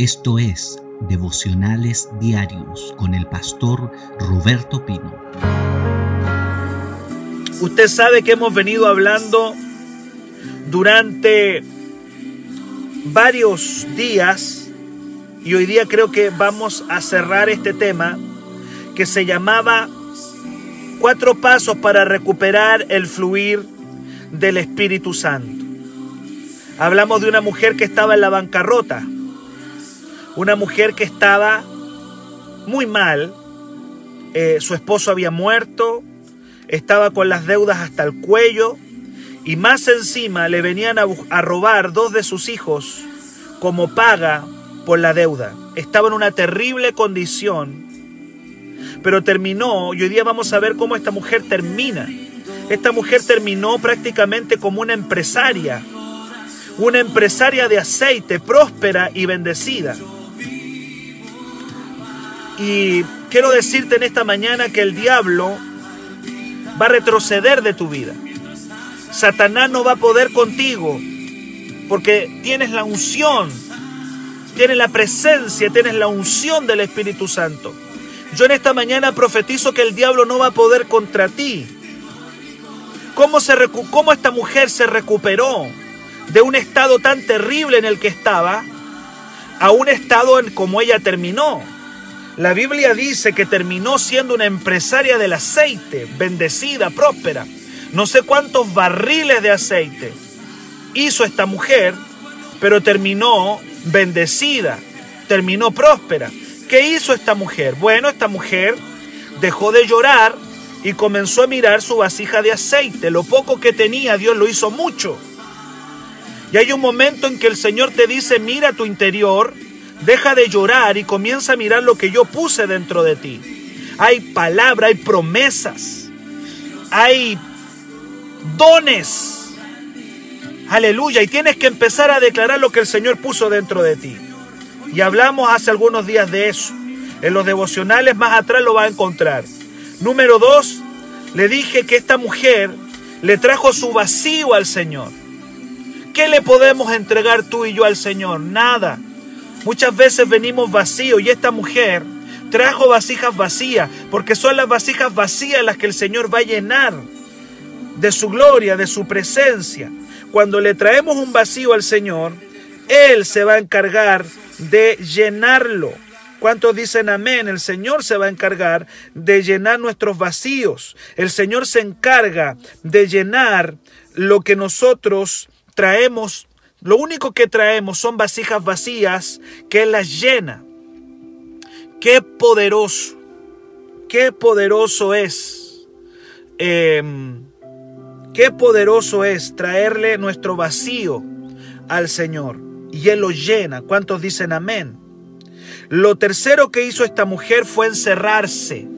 Esto es Devocionales Diarios con el pastor Roberto Pino. Usted sabe que hemos venido hablando durante varios días y hoy día creo que vamos a cerrar este tema que se llamaba Cuatro pasos para recuperar el fluir del Espíritu Santo. Hablamos de una mujer que estaba en la bancarrota, una mujer que estaba muy mal, eh, su esposo había muerto, estaba con las deudas hasta el cuello y más encima le venían a, a robar dos de sus hijos como paga por la deuda. Estaba en una terrible condición, pero terminó, y hoy día vamos a ver cómo esta mujer termina. Esta mujer terminó prácticamente como una empresaria, una empresaria de aceite, próspera y bendecida. Y quiero decirte en esta mañana que el diablo va a retroceder de tu vida. Satanás no va a poder contigo porque tienes la unción, tienes la presencia, tienes la unción del Espíritu Santo. Yo en esta mañana profetizo que el diablo no va a poder contra ti. ¿Cómo, se cómo esta mujer se recuperó de un estado tan terrible en el que estaba a un estado en como ella terminó? La Biblia dice que terminó siendo una empresaria del aceite, bendecida, próspera. No sé cuántos barriles de aceite hizo esta mujer, pero terminó bendecida, terminó próspera. ¿Qué hizo esta mujer? Bueno, esta mujer dejó de llorar y comenzó a mirar su vasija de aceite. Lo poco que tenía, Dios lo hizo mucho. Y hay un momento en que el Señor te dice, mira tu interior, Deja de llorar y comienza a mirar lo que yo puse dentro de ti. Hay palabra, hay promesas, hay dones. Aleluya. Y tienes que empezar a declarar lo que el Señor puso dentro de ti. Y hablamos hace algunos días de eso. En los devocionales más atrás lo va a encontrar. Número dos, le dije que esta mujer le trajo su vacío al Señor. ¿Qué le podemos entregar tú y yo al Señor? Nada. Muchas veces venimos vacíos y esta mujer trajo vasijas vacías, porque son las vasijas vacías las que el Señor va a llenar de su gloria, de su presencia. Cuando le traemos un vacío al Señor, Él se va a encargar de llenarlo. ¿Cuántos dicen amén? El Señor se va a encargar de llenar nuestros vacíos. El Señor se encarga de llenar lo que nosotros traemos lo único que traemos son vasijas vacías que Él las llena. Qué poderoso, qué poderoso es. Em, qué poderoso es traerle nuestro vacío al Señor. Y Él lo llena. ¿Cuántos dicen amén? Lo tercero que hizo esta mujer fue encerrarse.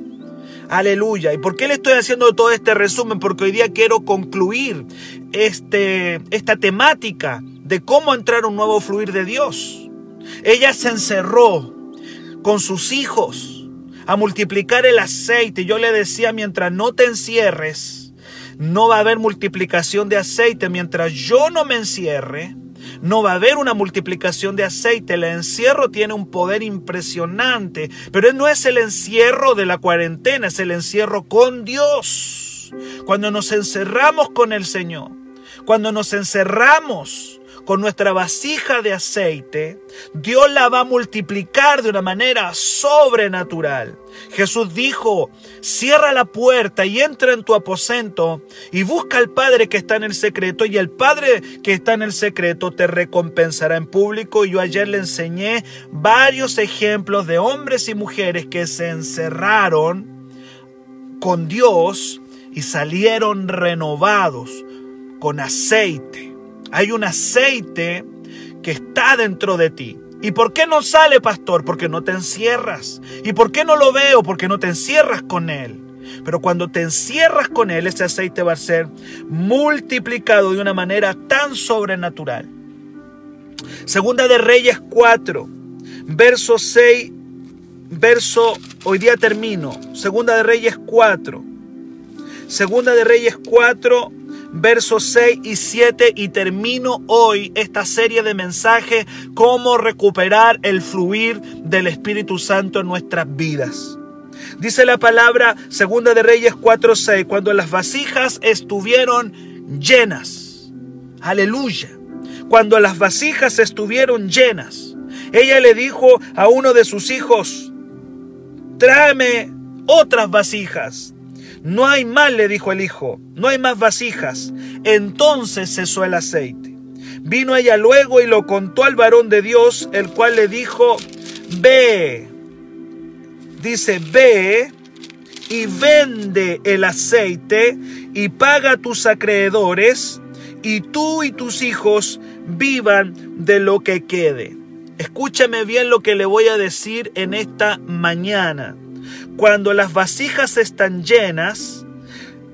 Aleluya. ¿Y por qué le estoy haciendo todo este resumen? Porque hoy día quiero concluir este, esta temática de cómo entrar un nuevo fluir de Dios. Ella se encerró con sus hijos a multiplicar el aceite. Yo le decía, mientras no te encierres, no va a haber multiplicación de aceite. Mientras yo no me encierre, no va a haber una multiplicación de aceite. El encierro tiene un poder impresionante, pero no es el encierro de la cuarentena, es el encierro con Dios. Cuando nos encerramos con el Señor, cuando nos encerramos con nuestra vasija de aceite, Dios la va a multiplicar de una manera sobrenatural. Jesús dijo, cierra la puerta y entra en tu aposento y busca al Padre que está en el secreto y el Padre que está en el secreto te recompensará en público. Y yo ayer le enseñé varios ejemplos de hombres y mujeres que se encerraron con Dios y salieron renovados con aceite. Hay un aceite que está dentro de ti. ¿Y por qué no sale, pastor? Porque no te encierras. ¿Y por qué no lo veo? Porque no te encierras con él. Pero cuando te encierras con él, ese aceite va a ser multiplicado de una manera tan sobrenatural. Segunda de Reyes 4, verso 6, verso, hoy día termino. Segunda de Reyes 4. Segunda de Reyes 4, versos 6 y 7 y termino hoy esta serie de mensajes, cómo recuperar el fluir del Espíritu Santo en nuestras vidas. Dice la palabra Segunda de Reyes 4:6, cuando las vasijas estuvieron llenas. Aleluya. Cuando las vasijas estuvieron llenas, ella le dijo a uno de sus hijos, tráeme otras vasijas. No hay más, le dijo el hijo, no hay más vasijas. Entonces cesó el aceite. Vino ella luego y lo contó al varón de Dios, el cual le dijo, ve, dice, ve y vende el aceite y paga a tus acreedores y tú y tus hijos vivan de lo que quede. Escúchame bien lo que le voy a decir en esta mañana. Cuando las vasijas están llenas,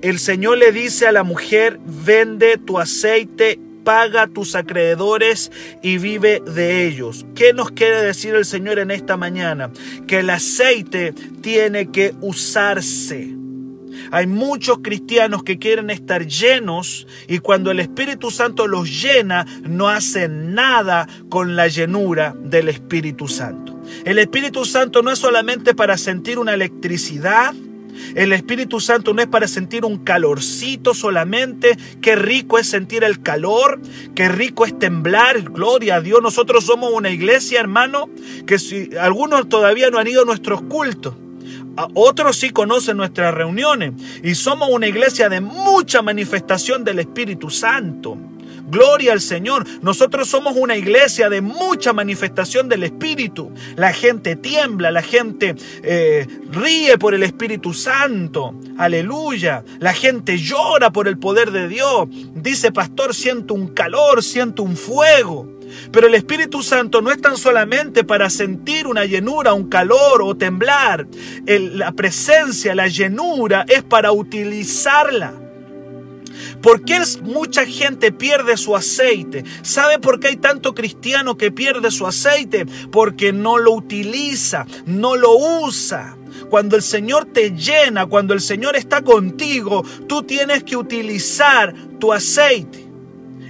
el Señor le dice a la mujer, vende tu aceite, paga tus acreedores y vive de ellos. ¿Qué nos quiere decir el Señor en esta mañana? Que el aceite tiene que usarse. Hay muchos cristianos que quieren estar llenos y cuando el Espíritu Santo los llena no hacen nada con la llenura del Espíritu Santo. El Espíritu Santo no es solamente para sentir una electricidad, el Espíritu Santo no es para sentir un calorcito solamente. Qué rico es sentir el calor. Qué rico es temblar. Gloria a Dios. Nosotros somos una iglesia, hermano, que si algunos todavía no han ido a nuestros cultos. Otros sí conocen nuestras reuniones y somos una iglesia de mucha manifestación del Espíritu Santo. Gloria al Señor. Nosotros somos una iglesia de mucha manifestación del Espíritu. La gente tiembla, la gente eh, ríe por el Espíritu Santo. Aleluya. La gente llora por el poder de Dios. Dice, pastor, siento un calor, siento un fuego. Pero el Espíritu Santo no es tan solamente para sentir una llenura, un calor o temblar. la presencia, la llenura es para utilizarla. ¿Por qué mucha gente pierde su aceite? ¿Sabe por qué hay tanto cristiano que pierde su aceite? Porque no lo utiliza, no lo usa. Cuando el Señor te llena, cuando el Señor está contigo, tú tienes que utilizar tu aceite.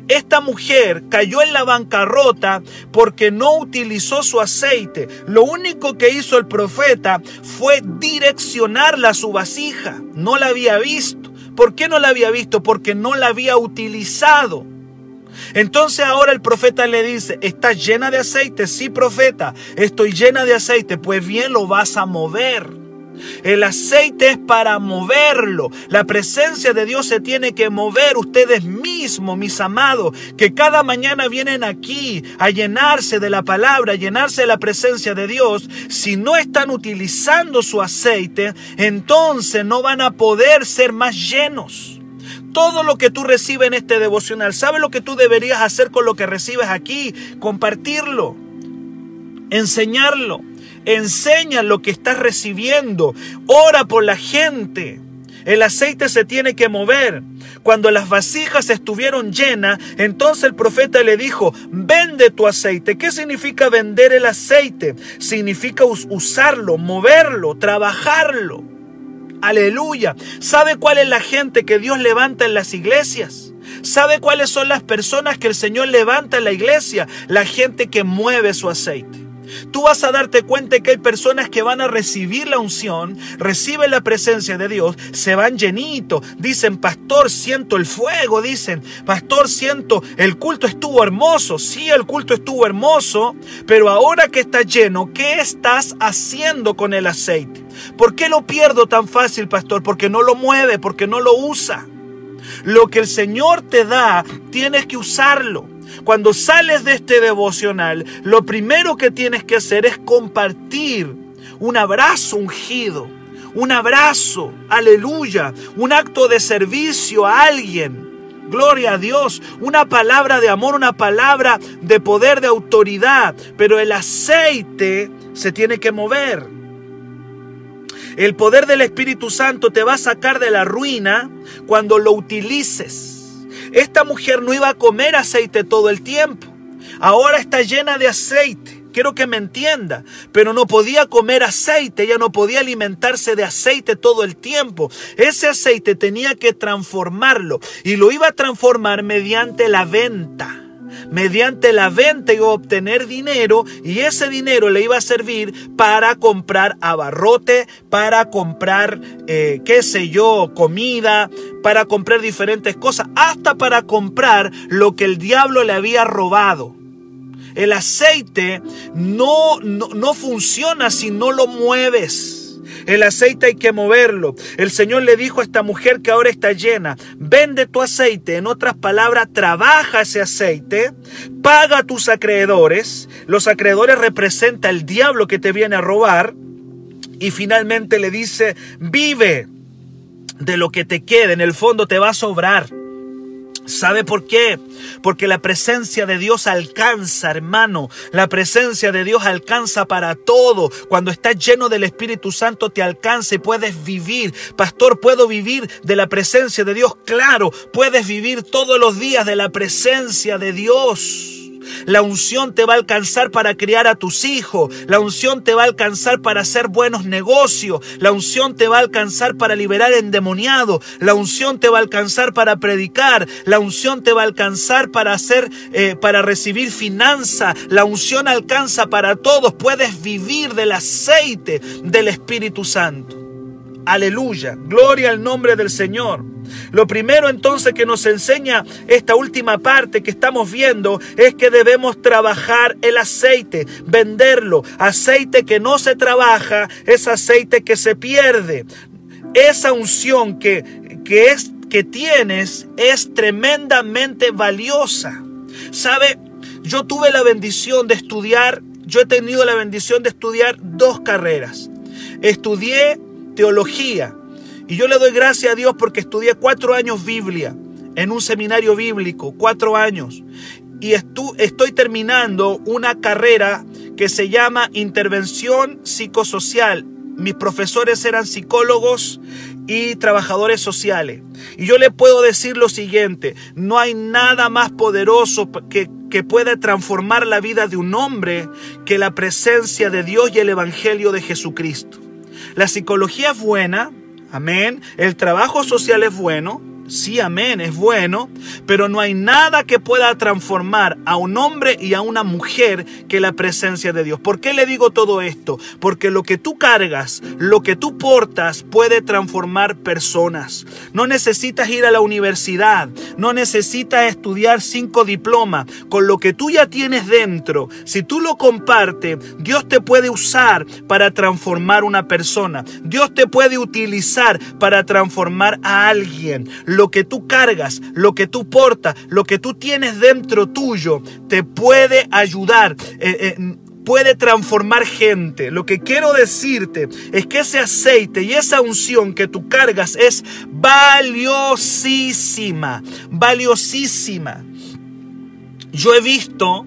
Esta mujer cayó en la bancarrota porque no utilizó su aceite. Lo único que hizo el profeta fue direccionarla a su vasija. No la había visto. ¿Por qué no la había visto? Porque no la había utilizado. Entonces ahora el profeta le dice, ¿estás llena de aceite? Sí, profeta, estoy llena de aceite. Pues bien, lo vas a mover. El aceite es para moverlo. La presencia de Dios se tiene que mover. Ustedes mismos, mis amados, que cada mañana vienen aquí a llenarse de la palabra, a llenarse de la presencia de Dios. Si no están utilizando su aceite, entonces no van a poder ser más llenos todo lo que tú recibes en este devocional. ¿Sabes lo que tú deberías hacer con lo que recibes aquí? Compartirlo, enseñarlo. Enseña lo que estás recibiendo. Ora por la gente. El aceite se tiene que mover. Cuando las vasijas estuvieron llenas, entonces el profeta le dijo, vende tu aceite. ¿Qué significa vender el aceite? Significa usarlo, moverlo, trabajarlo. Aleluya. ¿Sabe cuál es la gente que Dios levanta en las iglesias? ¿Sabe cuáles son las personas que el Señor levanta en la iglesia? La gente que mueve su aceite. Tú vas a darte cuenta que hay personas que van a recibir la unción, reciben la presencia de Dios, se van llenito, dicen, pastor, siento el fuego, dicen, pastor, siento, el culto estuvo hermoso, sí, el culto estuvo hermoso, pero ahora que está lleno, ¿qué estás haciendo con el aceite? ¿Por qué lo pierdo tan fácil, pastor? Porque no lo mueve, porque no lo usa. Lo que el Señor te da, tienes que usarlo. Cuando sales de este devocional, lo primero que tienes que hacer es compartir un abrazo ungido, un abrazo, aleluya, un acto de servicio a alguien. Gloria a Dios, una palabra de amor, una palabra de poder, de autoridad, pero el aceite se tiene que mover. El poder del Espíritu Santo te va a sacar de la ruina cuando lo utilices. Esta mujer no iba a comer aceite todo el tiempo. Ahora está llena de aceite. quiero que me entienda, pero no podía comer aceite, ella no podía alimentarse de aceite todo el tiempo. Ese aceite tenía que transformarlo y lo iba a transformar mediante la venta mediante la venta iba a obtener dinero y ese dinero le iba a servir para comprar abarrote, para comprar, eh, qué sé yo, comida, para comprar diferentes cosas, hasta para comprar lo que el diablo le había robado. El aceite no, no, no funciona si no lo mueves. El aceite hay que moverlo. El Señor le dijo a esta mujer que ahora está llena, vende tu aceite. En otras palabras, trabaja ese aceite, paga a tus acreedores. Los acreedores representan el diablo que te viene a robar. Y finalmente le dice, vive de lo que te quede. En el fondo te va a sobrar. ¿Sabe por qué? Porque la presencia de Dios alcanza, hermano. La presencia de Dios alcanza para todo. Cuando estás lleno del Espíritu Santo te alcanza y puedes vivir. Pastor, ¿puedo vivir de la presencia de Dios? Claro, puedes vivir todos los días de la presencia de Dios. La unción te va a alcanzar para criar a tus hijos. La unción te va a alcanzar para hacer buenos negocios. La unción te va a alcanzar para liberar endemoniado. La unción te va a alcanzar para predicar. La unción te va a alcanzar para hacer, eh, para recibir finanza. La unción alcanza para todos. Puedes vivir del aceite del Espíritu Santo. Aleluya. Gloria al nombre del Señor. Lo primero entonces que nos enseña esta última parte que estamos viendo es que debemos trabajar el aceite, venderlo. Aceite que no se trabaja es aceite que se pierde. Esa unción que, que, es, que tienes es tremendamente valiosa. ¿Sabe? Yo tuve la bendición de estudiar, yo he tenido la bendición de estudiar dos carreras. Estudié teología y yo le doy gracias a Dios porque estudié cuatro años Biblia en un seminario bíblico, cuatro años. Y estoy terminando una carrera que se llama Intervención Psicosocial. Mis profesores eran psicólogos y trabajadores sociales. Y yo le puedo decir lo siguiente, no hay nada más poderoso que, que pueda transformar la vida de un hombre que la presencia de Dios y el Evangelio de Jesucristo. La psicología es buena, Amén. El trabajo social es bueno. Sí, amén, es bueno, pero no hay nada que pueda transformar a un hombre y a una mujer que la presencia de Dios. ¿Por qué le digo todo esto? Porque lo que tú cargas, lo que tú portas puede transformar personas. No necesitas ir a la universidad, no necesitas estudiar cinco diplomas. Con lo que tú ya tienes dentro, si tú lo compartes, Dios te puede usar para transformar una persona. Dios te puede utilizar para transformar a alguien lo que tú cargas, lo que tú portas, lo que tú tienes dentro tuyo, te puede ayudar. Eh, eh, puede transformar gente. Lo que quiero decirte es que ese aceite y esa unción que tú cargas es valiosísima, valiosísima. Yo he visto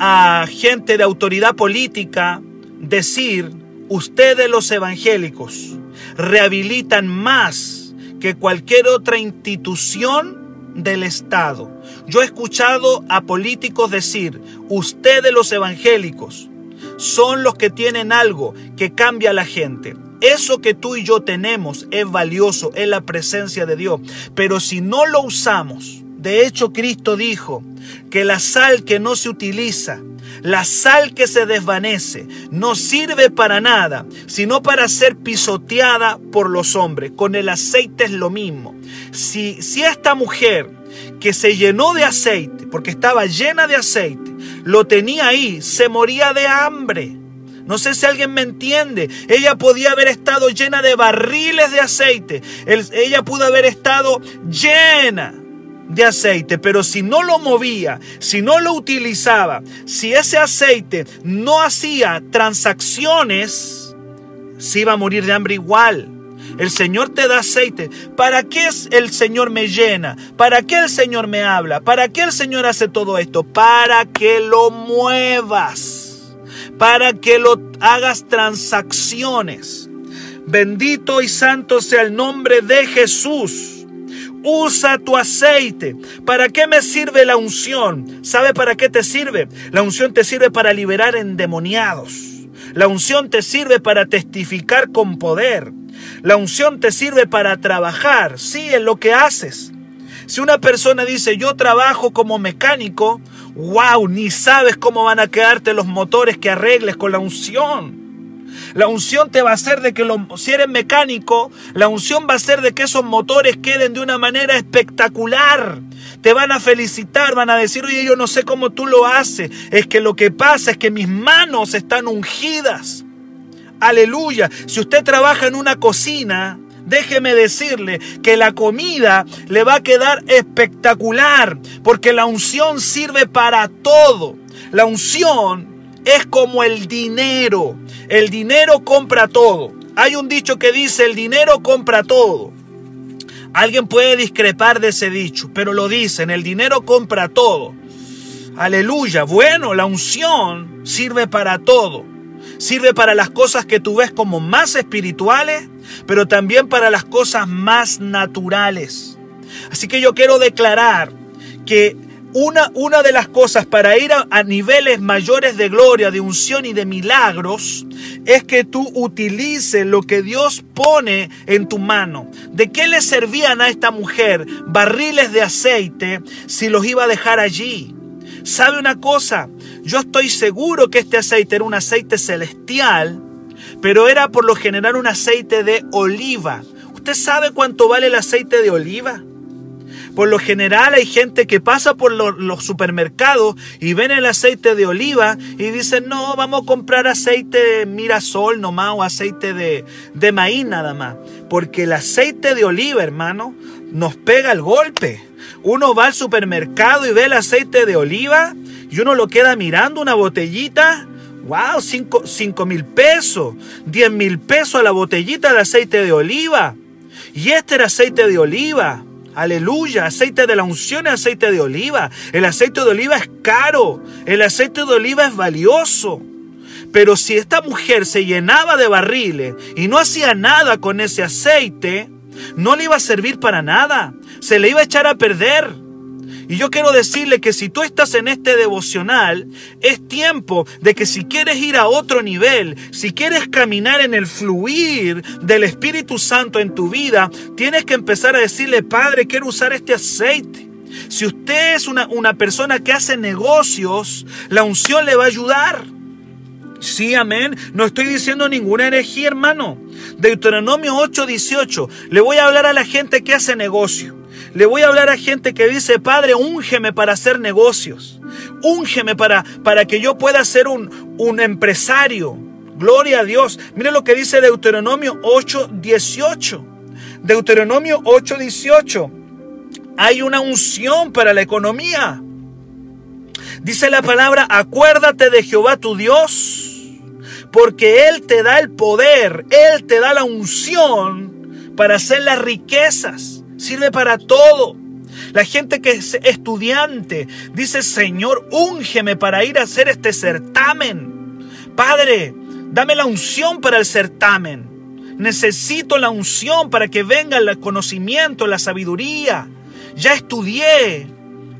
a gente de autoridad política decir, ustedes los evangélicos rehabilitan más que cualquier otra institución del Estado. Yo he escuchado a políticos decir, ustedes los evangélicos son los que tienen algo que cambia a la gente. Eso que tú y yo tenemos es valioso, es la presencia de Dios. Pero si no lo usamos, de hecho Cristo dijo que la sal que no se utiliza, la sal que se desvanece no sirve para nada, sino para ser pisoteada por los hombres. Con el aceite es lo mismo. Si, si esta mujer que se llenó de aceite, porque estaba llena de aceite, lo tenía ahí, se moría de hambre. No sé si alguien me entiende. Ella podía haber estado llena de barriles de aceite. ella pudo haber estado llena de aceite, pero si no lo movía, si no lo utilizaba, si ese aceite no hacía transacciones, se iba a morir de hambre igual. El Señor te da aceite. ¿Para qué el Señor me llena? ¿Para qué el Señor me habla? ¿Para qué el Señor hace todo esto? Para que lo muevas. Para que lo hagas transacciones. Bendito y santo sea el nombre de Jesús. Usa tu aceite. ¿Para qué me sirve la unción? ¿Sabe para qué te sirve? La unción te sirve para liberar endemoniados. La unción te sirve para testificar con poder. La unción te sirve para trabajar, sí, en lo que haces. Si una persona dice, yo trabajo como mecánico, wow, ni sabes cómo van a quedarte los motores que arregles con la unción. La unción te va a hacer de que si eres mecánico, la unción va a hacer de que esos motores queden de una manera espectacular. Te van a felicitar, van a decir, oye, yo no sé cómo tú lo haces. Es que lo que pasa es que mis manos están ungidas. Aleluya. Si usted trabaja en una cocina, déjeme decirle que la comida le va a quedar espectacular, porque la unción sirve para todo. La unción es como el dinero. El dinero compra todo. Hay un dicho que dice, el dinero compra todo. Alguien puede discrepar de ese dicho, pero lo dicen, el dinero compra todo. Aleluya. Bueno, la unción sirve para todo. Sirve para las cosas que tú ves como más espirituales, pero también para las cosas más naturales. Así que yo quiero declarar que una, una de las cosas para ir a, a, niveles mayores de gloria, de unción y de milagros es que tú utilices lo que Dios pone en tu mano. ¿De qué le servían a esta mujer barriles de aceite si los iba a dejar allí? ¿Sabe una cosa? Yo estoy seguro que este aceite era un aceite celestial, pero era por lo general un aceite de oliva. ¿Usted sabe cuánto vale el aceite de oliva? Por lo general hay gente que pasa por los, supermercados y ven el aceite de oliva y dicen, no, vamos a comprar aceite de mirasol nomás o aceite de, de maíz nada más. Porque el aceite de oliva, hermano, nos pega el golpe. Uno va al supermercado y ve el aceite de oliva y uno lo queda mirando una botellita. ¡Wow! 5 mil pesos, 10 mil pesos a la botellita de aceite de oliva. Y este era aceite de oliva. Aleluya, aceite de la unción aceite de oliva. El aceite de oliva es caro. El aceite de oliva es valioso. Pero si esta mujer se llenaba de barriles y no hacía nada con ese aceite, no le iba a servir para nada. Se le iba a echar a perder. Y yo quiero decirle que si tú estás en este devocional, es tiempo de que si quieres ir a otro nivel, si quieres caminar en el fluir del Espíritu Santo en tu vida, tienes que empezar a decirle, Padre, quiero usar este aceite. Si usted es una, una persona que hace negocios, la unción le va a ayudar. Sí, amén. No estoy diciendo ninguna herejía, hermano. Deuteronomio 8:18. Le voy a hablar a la gente que hace negocio. Le voy a hablar a gente que dice, Padre, úngeme para hacer negocios. Úngeme para, para que yo pueda ser un, un empresario. Gloria a Dios. Mire lo que dice Deuteronomio 8:18. Deuteronomio 8:18. Hay una unción para la economía. Dice la palabra, acuérdate de Jehová tu Dios porque Él te da el poder, Él te da la unción para hacer las riquezas. Sirve para todo. La gente que es estudiante dice, Señor, úngeme para ir a hacer este certamen. Padre, dame la unción para el certamen. Necesito la unción para que venga el conocimiento, la sabiduría. Ya estudié,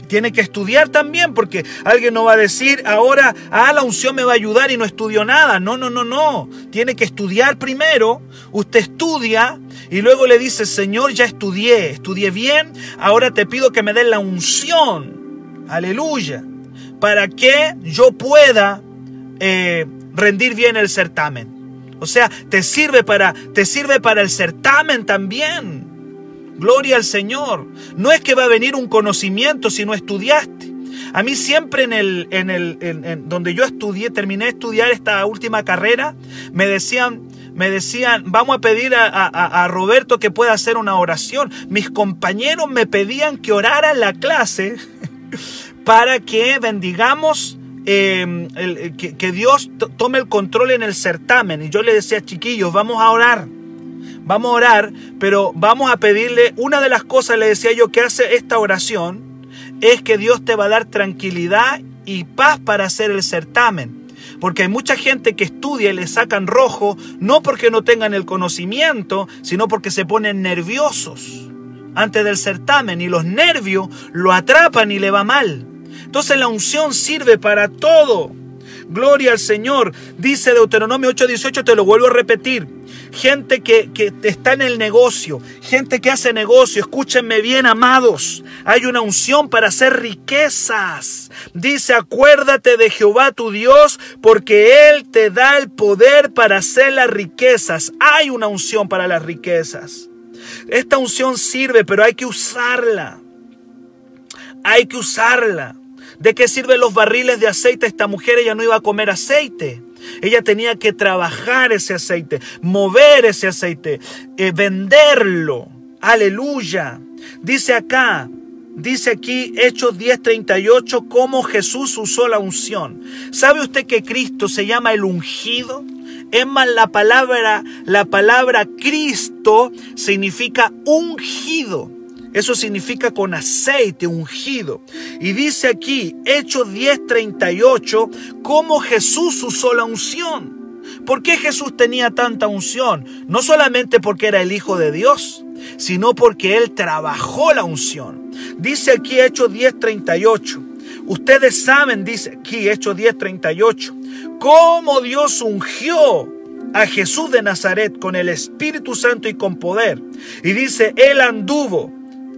tiene que estudiar también porque alguien no va a decir ahora, ah, la unción me va a ayudar y no estudió nada. No, no, no, no. Tiene que estudiar primero. Usted estudia y luego le dice, Señor, ya estudié, estudié bien, ahora te pido que me den la unción. Aleluya. Para que yo pueda eh, rendir bien el certamen. O sea, te sirve para, te sirve para el certamen también. Gloria al Señor. No es que va a venir un conocimiento si no estudiaste. A mí siempre en el, en el, en, donde yo estudié, terminé de estudiar esta última carrera, me decían, me decían, vamos a pedir a, Roberto que pueda hacer una oración. Mis compañeros me pedían que orara en la clase para que bendigamos em, que, que, Dios tome el control en el certamen. Y yo le decía, chiquillos, vamos a orar vamos a orar, pero vamos a pedirle, una de las cosas, le decía yo, que hace esta oración, es que Dios te va a dar tranquilidad y paz para hacer el certamen. Porque hay mucha gente que estudia y le sacan rojo, no porque no tengan el conocimiento, sino porque se ponen nerviosos. antes del certamen y los nervios lo atrapan y le va mal. Entonces la unción sirve para todo. Gloria al Señor. Dice Deuteronomio 8:18, te lo vuelvo a repetir. Gente que, que, está en el negocio, gente que hace negocio, escúchenme bien, amados. Hay una unción para hacer riquezas. Dice, acuérdate de Jehová tu Dios, porque Él te da el poder para hacer las riquezas. Hay una unción para las riquezas. Esta unción sirve, pero hay que usarla. Hay que usarla. ¿De qué sirven los barriles de aceite? Esta mujer ella no iba a comer aceite. Ella tenía que trabajar ese aceite, mover ese aceite, eh, venderlo. Aleluya. Dice acá, dice aquí Hechos 10:38 cómo Jesús usó la unción. ¿Sabe usted que Cristo se llama el ungido? Es más la palabra la palabra Cristo significa ungido. Eso significa con aceite ungido. Y dice aquí, Hechos 10:38, cómo Jesús usó la unción. ¿Por qué Jesús tenía tanta unción? No solamente porque era el Hijo de Dios, sino porque Él trabajó la unción. Dice aquí Hechos 10:38. Ustedes saben, dice aquí Hechos 10:38, cómo Dios ungió a Jesús de Nazaret con el Espíritu Santo y con poder. Y dice, Él anduvo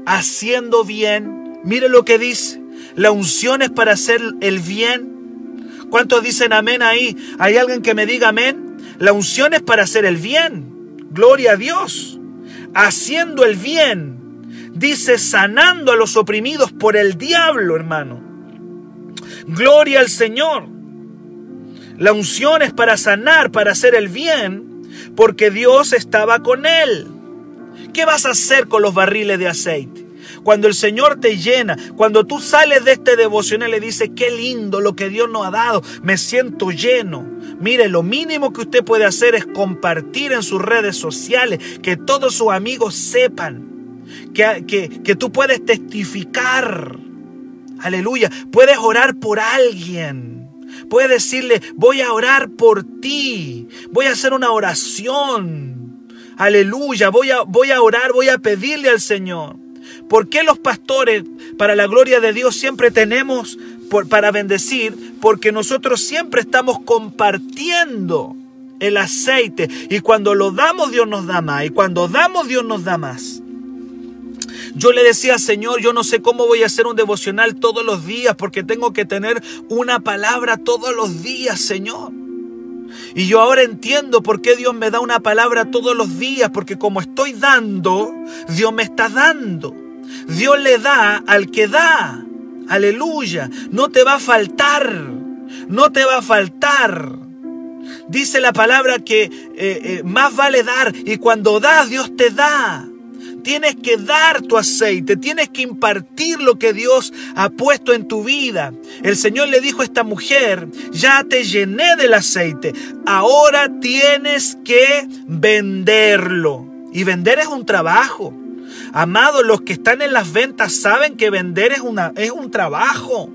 haciendo bien. Mire lo que dice. La unción es para hacer el bien. ¿Cuántos dicen amén ahí? ¿Hay alguien que me diga amén? La unción es para hacer el bien. Gloria a Dios. Haciendo el bien. Dice sanando a los oprimidos por el diablo, hermano. Gloria al Señor. La unción es para sanar, para hacer el bien, porque Dios estaba con él. ¿Qué vas a hacer con los barriles de aceite? Cuando el Señor te llena, cuando tú sales de este devocional y le dices, qué lindo lo que Dios nos ha dado, me siento lleno. Mire, lo mínimo que usted puede hacer es compartir en sus redes sociales, que todos sus amigos sepan, que, que, que tú puedes testificar. Aleluya, puedes orar por alguien. Puedes decirle, voy a orar por ti, voy a hacer una oración. Aleluya, voy a, voy a orar, voy a pedirle al Señor. ¿Por qué los pastores, para la gloria de Dios, siempre tenemos para bendecir? Porque nosotros siempre estamos compartiendo el aceite. Y cuando lo damos, Dios nos da más. Y cuando damos, Dios nos da más. Yo le decía, Señor, yo no sé cómo voy a hacer un devocional todos los días porque tengo que tener una palabra todos los días, Señor. Y yo ahora entiendo por qué Dios me da una palabra todos los días, porque como estoy dando, Dios me está dando. Dios le da al que da. Aleluya. No te va a faltar. No te va a faltar. Dice la palabra que eh, eh, más vale dar y cuando das Dios te da. Tienes que dar tu aceite, tienes que impartir lo que Dios ha puesto en tu vida. El Señor le dijo a esta mujer, ya te llené del aceite, ahora tienes que venderlo. Y vender es un trabajo. Amados, los que están en las ventas saben que vender es, una, es un trabajo.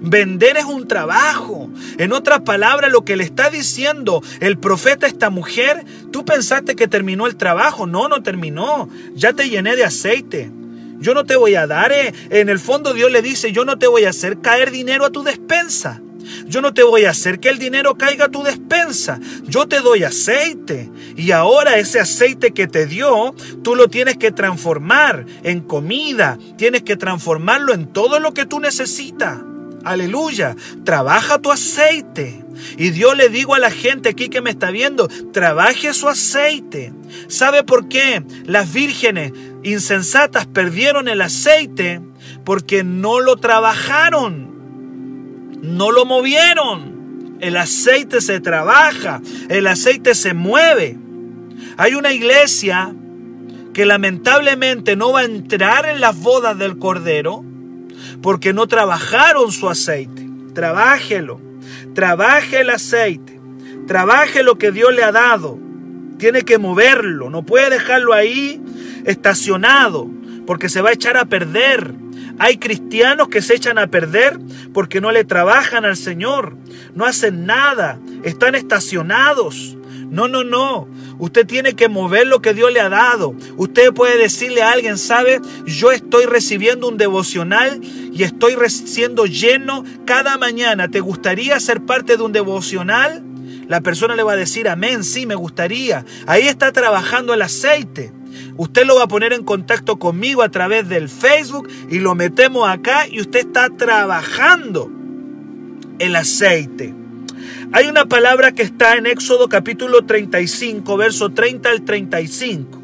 Vender es un trabajo. En otras palabras, lo que le está diciendo el profeta a esta mujer, tú pensaste que terminó el trabajo. No, no terminó. Ya te llené de aceite. Yo no te voy a dar. Eh. En el fondo Dios le dice, yo no te voy a hacer caer dinero a tu despensa. Yo no te voy a hacer que el dinero caiga a tu despensa. Yo te doy aceite. Y ahora ese aceite que te dio, tú lo tienes que transformar en comida. Tienes que transformarlo en todo lo que tú necesitas. Aleluya. Trabaja tu aceite. Y Dios le digo a la gente aquí que me está viendo, trabaje su aceite. ¿Sabe por qué las vírgenes insensatas perdieron el aceite? Porque no lo trabajaron. No lo movieron. El aceite se trabaja. El aceite se mueve. Hay una iglesia que lamentablemente no va a entrar en las bodas del Cordero porque no trabajaron su aceite. Trabájelo, trabaje el aceite, trabaje lo que Dios le ha dado. Tiene que moverlo, no puede dejarlo ahí estacionado, porque se va a echar a perder. Hay cristianos que se echan a perder porque no le trabajan al Señor, no hacen nada, están estacionados, No, no, no. Usted tiene que mover lo que Dios le ha dado. Usted puede decirle a alguien, ¿sabe? Yo estoy recibiendo un devocional y estoy siendo lleno cada mañana. ¿Te gustaría ser parte de un devocional? La persona le va a decir, amén, sí, me gustaría. Ahí está trabajando el aceite. Usted lo va a poner en contacto conmigo a través del Facebook y lo metemos acá y usted está trabajando el aceite. Hay una palabra que está en Éxodo capítulo 35, verso 30 al 35.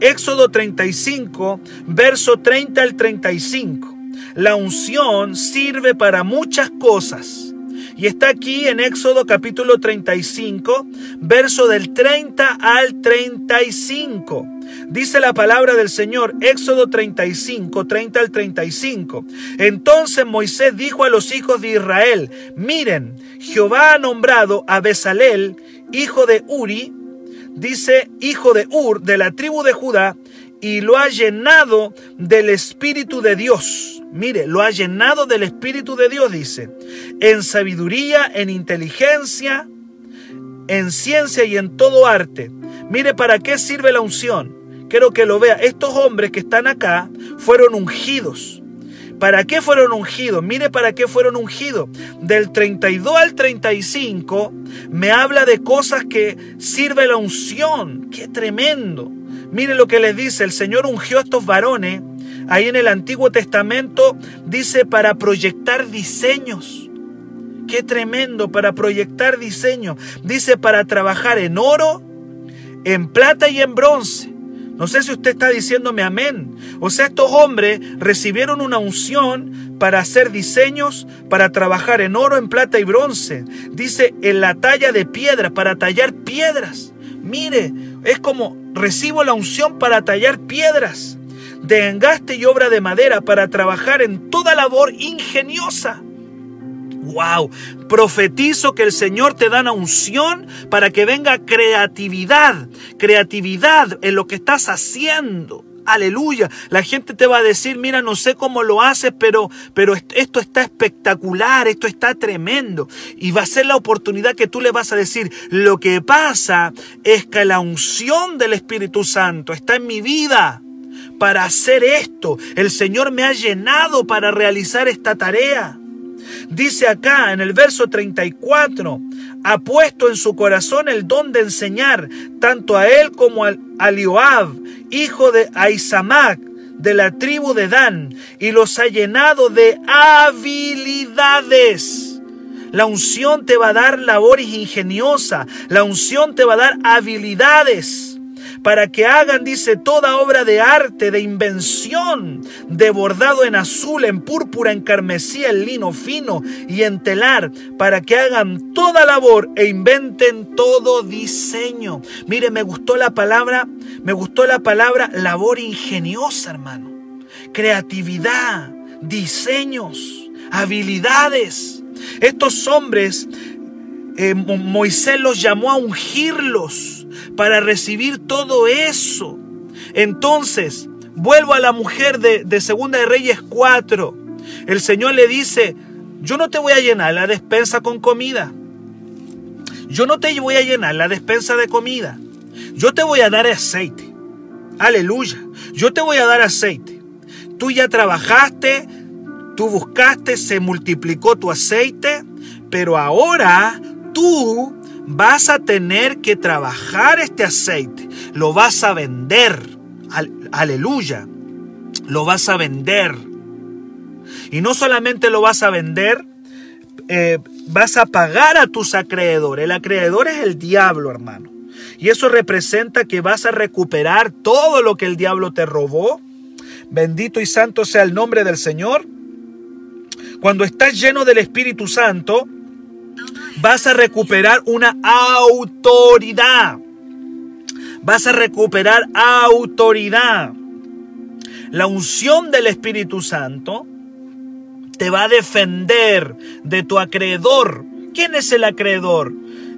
Éxodo 35, verso 30 al 35. La unción sirve para muchas cosas y está aquí en Éxodo capítulo 35, verso del 30 al 35. Dice la palabra del Señor, Éxodo 35, 30 al 35. Entonces Moisés dijo a los hijos de Israel, miren, Jehová ha nombrado a Bezalel, hijo de Uri, dice hijo de Ur, de la tribu de Judá, y lo ha llenado del Espíritu de Dios. Mire, lo ha llenado del Espíritu de Dios, dice, en sabiduría, en inteligencia, en ciencia y en todo arte. Mire, ¿para qué sirve la unción? Quiero que lo vea. Estos hombres que están acá fueron ungidos. ¿Para qué fueron ungidos? Mire para qué fueron ungidos. Del 32 al 35 me habla de cosas que sirve la unción. ¡Qué tremendo! Mire lo que les dice, el Señor ungió a estos varones, ahí en el Antiguo Testamento dice para proyectar diseños. Qué tremendo para proyectar diseños. Dice para trabajar en oro, en plata y en bronce. No sé si usted está diciéndome amén. O sea, estos hombres recibieron una unción para hacer diseños, para trabajar en oro, en plata y bronce. Dice en la talla de piedra, para tallar piedras. Mire, es como recibo la unción para tallar piedras, de engaste y obra de madera, para trabajar en toda labor ingeniosa. Wow, profetizo que el Señor te da una unción para que venga creatividad, creatividad en lo que estás haciendo. Aleluya. La gente te va a decir, mira, no sé cómo lo haces, pero, pero esto está espectacular, esto está tremendo. Y va a ser la oportunidad que tú le vas a decir, lo que pasa es que la unción del Espíritu Santo está en mi vida para hacer esto. El Señor me ha llenado para realizar esta tarea. Dice acá en el verso 34, ha puesto en su corazón el don de enseñar tanto a él como a, Lioab, hijo de Aizamac, de la tribu de Dan, y los ha llenado de habilidades. La unción te va a dar labores ingeniosas, la unción te va a dar habilidades para que hagan, dice, toda obra de arte, de invención, de bordado en azul, en púrpura, en carmesí, en lino fino y en telar, para que hagan toda labor e inventen todo diseño. Mire, me gustó la palabra, me gustó la palabra labor ingeniosa, hermano. Creatividad, diseños, habilidades. Estos hombres, eh, Moisés los llamó a ungirlos para recibir todo eso. Entonces, vuelvo a la mujer de, de Segunda de Reyes 4. El Señor le dice, yo no te voy a llenar la despensa con comida. Yo no te voy a llenar la despensa de comida. Yo te voy a dar aceite. Aleluya. Yo te voy a dar aceite. Tú ya trabajaste, tú buscaste, se multiplicó tu aceite, pero ahora tú vas a tener que trabajar este aceite, lo vas a vender, aleluya, lo vas a vender. Y no solamente lo vas a vender, eh, vas a pagar a tus acreedores. El acreedor es el diablo, hermano. Y eso representa que vas a recuperar todo lo que el diablo te robó. Bendito y santo sea el nombre del Señor. Cuando estás lleno del Espíritu Santo, vas a recuperar una autoridad. Vas a recuperar autoridad. La unción del Espíritu Santo te va a defender de tu acreedor. ¿Quién es el acreedor?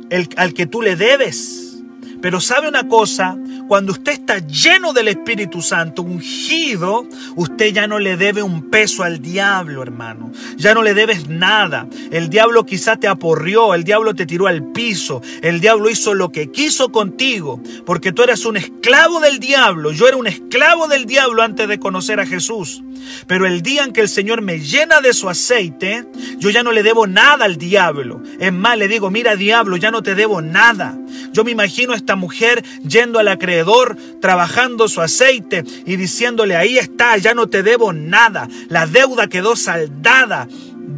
El, al que tú le debes. Pero sabe una cosa, cuando usted está lleno del Espíritu Santo, ungido, usted ya no le debe un peso al diablo, hermano. Ya no le debes nada. El diablo quizá te aporrió, el diablo te tiró al piso, el diablo hizo lo que quiso contigo, porque tú eras un esclavo del diablo. Yo era un esclavo del diablo antes de conocer a Jesús. Pero el día en que el Señor me llena de su aceite, yo ya no le debo nada al diablo. Es más, le digo, mira diablo, ya no te debo nada. Yo me imagino a esta mujer yendo al trabajando su aceite y diciéndole, ahí está, ya no te debo nada. La deuda quedó saldada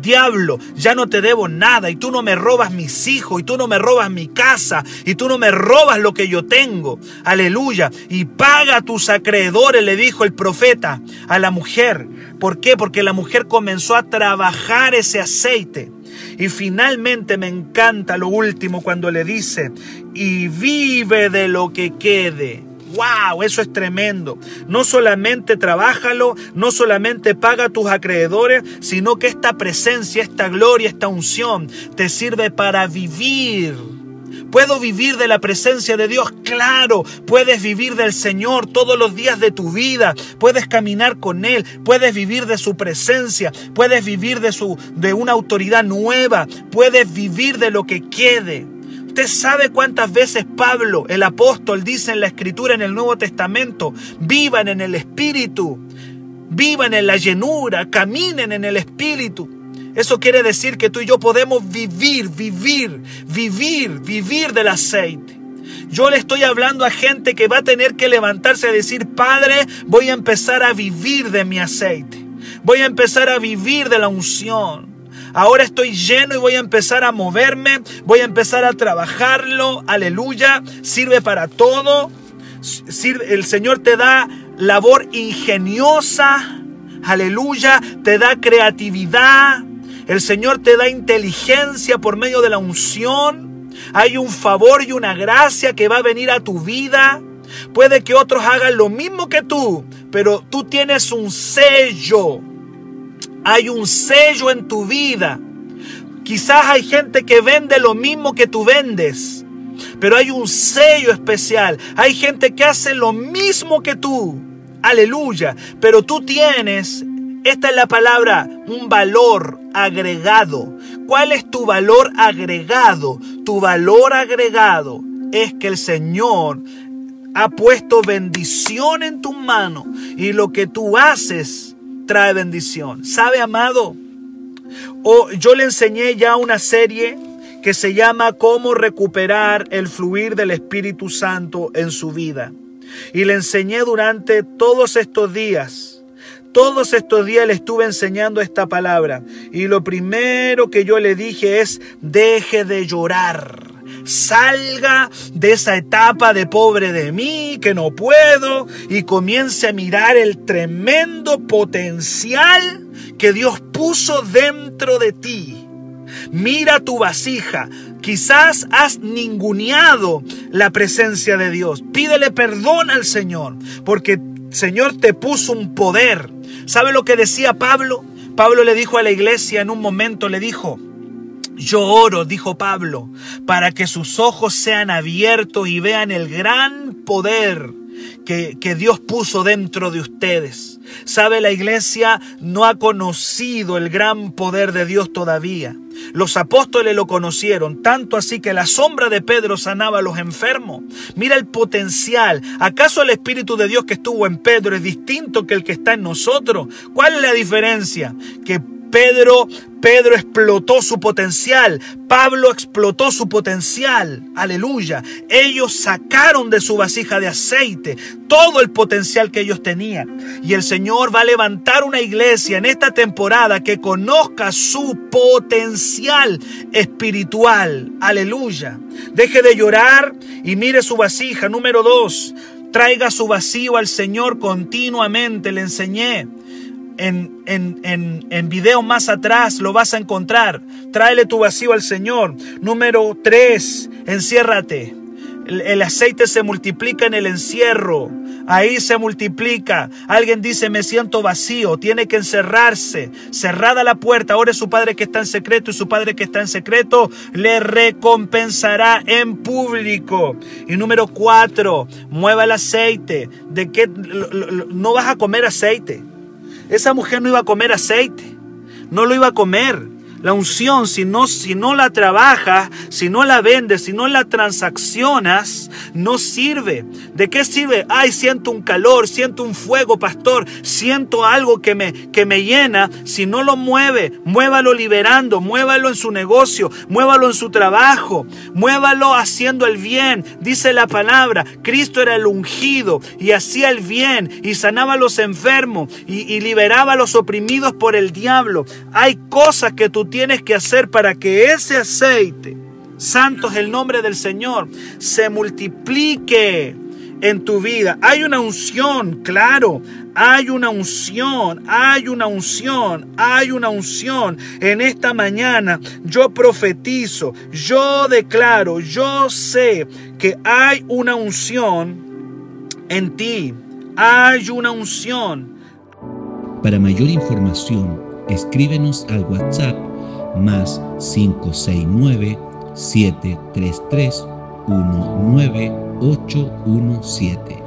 diablo, ya no te debo nada y tú no me robas mis hijos y tú no me robas mi casa y tú no me robas lo que yo tengo. Aleluya. Y paga tus acreedores, le dijo el profeta a la mujer. ¿Por qué? Porque la mujer comenzó a trabajar ese aceite. Y finalmente me encanta lo último cuando le dice, y vive de lo que quede. ¡Wow! Eso es tremendo. No solamente trabájalo, no solamente paga a tus acreedores, sino que esta presencia, esta gloria, esta unción te sirve para vivir. ¿Puedo vivir de la presencia de Dios? Claro, puedes vivir del Señor todos los días de tu vida, puedes caminar con Él, puedes vivir de su presencia, puedes vivir de, su, de una autoridad nueva, puedes vivir de lo que quede. Usted sabe cuántas veces Pablo, el apóstol, dice en la escritura en el Nuevo Testamento, vivan en el Espíritu, vivan en la llenura, caminen en el Espíritu. Eso quiere decir que tú y yo podemos vivir, vivir, vivir, vivir del aceite. Yo le estoy hablando a gente que va a tener que levantarse y decir, Padre, voy a empezar a vivir de mi aceite. Voy a empezar a vivir de la unción. Ahora estoy lleno y voy a empezar a moverme, voy a empezar a trabajarlo. Aleluya, sirve para todo. El Señor te da labor ingeniosa. Aleluya, te da creatividad. El Señor te da inteligencia por medio de la unción. Hay un favor y una gracia que va a venir a tu vida. Puede que otros hagan lo mismo que tú, pero tú tienes un sello hay un sello en tu vida. Quizás hay gente que vende lo mismo que tú vendes, pero hay un sello especial. Hay gente que hace lo mismo que tú. Aleluya. Pero tú tienes, esta es la palabra, un valor agregado. ¿Cuál es tu valor agregado? Tu valor agregado es que el Señor ha puesto bendición en tu mano y lo que tú haces trae bendición. ¿Sabe, amado? O yo le enseñé ya una serie que se llama Cómo recuperar el fluir del Espíritu Santo en su vida. Y le enseñé durante todos estos días. Todos estos días le estuve enseñando esta palabra. Y lo primero que yo le dije es, deje de llorar salga de esa etapa de pobre de mí, que no puedo, y comience a mirar el tremendo potencial que Dios puso dentro de ti. Mira tu vasija. Quizás has ninguneado la presencia de Dios. Pídele perdón al Señor, porque Señor te puso un poder. ¿Sabe lo que decía Pablo? Pablo le dijo a la iglesia en un momento, le dijo, yo oro, dijo Pablo, para que sus ojos sean abiertos y vean el gran poder que, que, Dios puso dentro de ustedes. Sabe, la iglesia no ha conocido el gran poder de Dios todavía. Los apóstoles lo conocieron, tanto así que la sombra de Pedro sanaba a los enfermos. Mira el potencial. ¿Acaso el Espíritu de Dios que estuvo en Pedro es distinto que el que está en nosotros? ¿Cuál es la diferencia? Que Pedro, Pedro explotó su potencial. Pablo explotó su potencial. Aleluya. Ellos sacaron de su vasija de aceite todo el potencial que ellos tenían. Y el Señor va a levantar una iglesia en esta temporada que conozca su potencial espiritual. Aleluya. Deje de llorar y mire su vasija. Número dos. Traiga su vacío al Señor continuamente. Le enseñé en, en, en, video más atrás lo vas a encontrar. Tráele tu vacío al Señor. Número 3, enciérrate. El aceite se multiplica en el encierro. Ahí se multiplica. Alguien dice, me siento vacío. Tiene que encerrarse. Cerrada la puerta. Ahora es su padre que está en secreto y su padre que está en secreto le recompensará en público. Y número cuatro, mueva el aceite. ¿De qué? No vas a comer aceite. Esa mujer no iba a comer aceite. No lo iba a comer. La unción, si no, si no la trabajas, si no la vendes, si no la transaccionas, no sirve. ¿De qué sirve? Ay, siento un calor, siento un fuego, pastor, siento algo que me, que me llena. Si no lo mueve, muévalo liberando, muévalo en su negocio, muévalo en su trabajo, muévalo haciendo el bien. Dice la palabra, Cristo era el ungido y hacía el bien y sanaba a los enfermos y, y liberaba a los oprimidos por el diablo. Hay cosas que tienes que hacer para que ese aceite, santo es el nombre del Señor, se multiplique en tu vida. Hay una unción, claro, hay una unción, hay una unción, hay una unción. En esta mañana yo profetizo, yo declaro, yo sé que hay una unción en ti. Hay una unción. Para mayor información, escríbenos al WhatsApp más 569 733 19817.